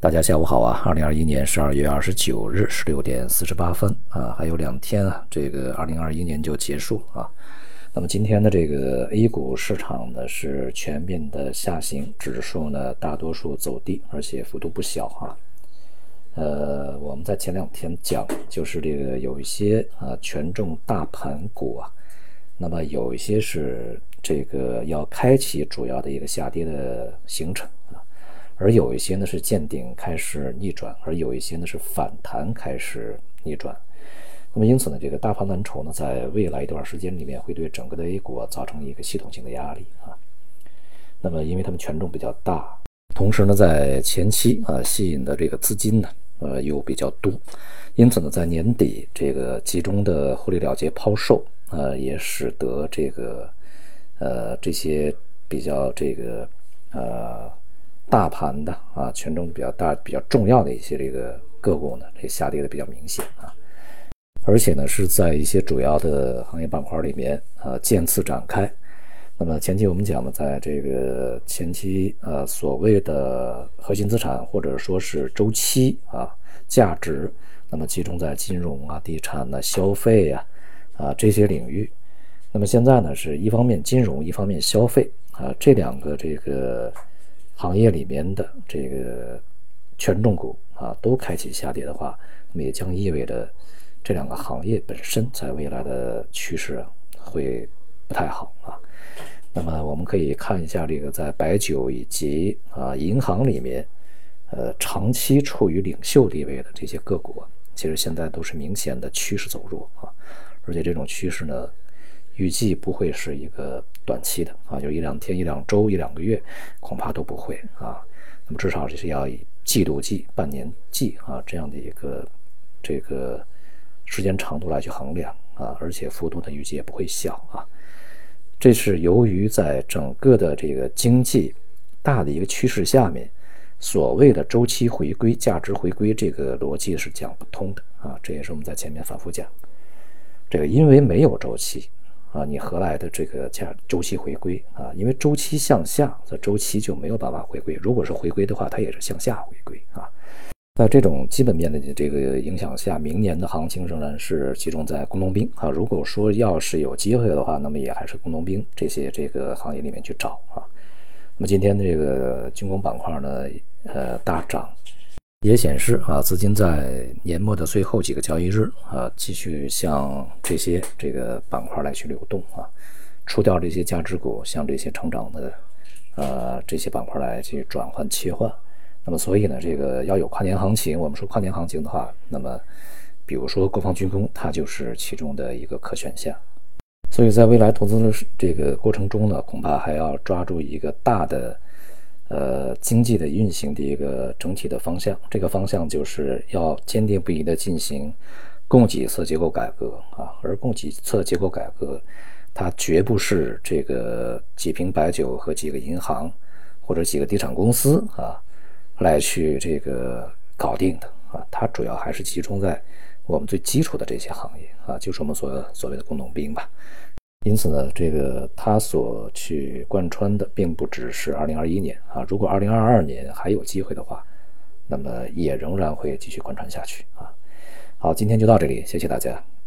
大家下午好啊！二零二一年十二月二十九日十六点四十八分啊，还有两天啊，这个二零二一年就结束啊。那么今天的这个 A 股市场呢是全面的下行，指数呢大多数走低，而且幅度不小啊。呃，我们在前两天讲，就是这个有一些啊权重大盘股啊，那么有一些是这个要开启主要的一个下跌的行程。而有一些呢是见顶开始逆转，而有一些呢是反弹开始逆转。那么因此呢，这个大盘蓝筹呢，在未来一段时间里面会对整个的 A 股造成一个系统性的压力啊。那么因为它们权重比较大，同时呢，在前期啊吸引的这个资金呢，呃又比较多，因此呢，在年底这个集中的获利了结抛售啊，也使得这个呃这些比较这个呃。大盘的啊，权重比较大、比较重要的一些这个个股呢，这下跌的比较明显啊，而且呢是在一些主要的行业板块里面啊渐次展开。那么前期我们讲的，在这个前期呃所谓的核心资产或者说是周期啊价值，那么集中在金融啊、地产啊、消费呀啊这些领域。那么现在呢是一方面金融，一方面消费啊这两个这个。行业里面的这个权重股啊，都开启下跌的话，那么也将意味着这两个行业本身在未来的趋势会不太好啊。那么我们可以看一下这个在白酒以及啊银行里面，呃长期处于领袖地位的这些个股，其实现在都是明显的趋势走弱啊，而且这种趋势呢。预计不会是一个短期的啊，就一两天、一两周、一两个月，恐怕都不会啊。那么至少这是要以季度计、半年计啊这样的一个这个时间长度来去衡量啊，而且幅度呢预计也不会小啊。这是由于在整个的这个经济大的一个趋势下面，所谓的周期回归、价值回归这个逻辑是讲不通的啊。这也是我们在前面反复讲，这个因为没有周期。啊，你何来的这个价周期回归啊？因为周期向下，这周期就没有办法回归。如果是回归的话，它也是向下回归啊。在这种基本面的这个影响下，明年的行情仍然是集中在工农兵啊。如果说要是有机会的话，那么也还是工农兵这些这个行业里面去找啊。那么今天这个军工板块呢，呃，大涨。也显示啊，资金在年末的最后几个交易日啊，继续向这些这个板块来去流动啊，除掉这些价值股，向这些成长的呃这些板块来去转换切换。那么，所以呢，这个要有跨年行情，我们说跨年行情的话，那么比如说国防军工，它就是其中的一个可选项。所以在未来投资的这个过程中呢，恐怕还要抓住一个大的。呃，经济的运行的一个整体的方向，这个方向就是要坚定不移的进行供给侧结构改革啊，而供给侧结构改革，它绝不是这个几瓶白酒和几个银行或者几个地产公司啊来去这个搞定的啊，它主要还是集中在我们最基础的这些行业啊，就是我们所所谓的工农兵吧。因此呢，这个它所去贯穿的，并不只是二零二一年啊。如果二零二二年还有机会的话，那么也仍然会继续贯穿下去啊。好，今天就到这里，谢谢大家。